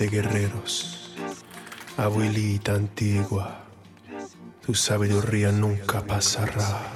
de guerreros, abuelita antigua, tu sabiduría nunca pasará.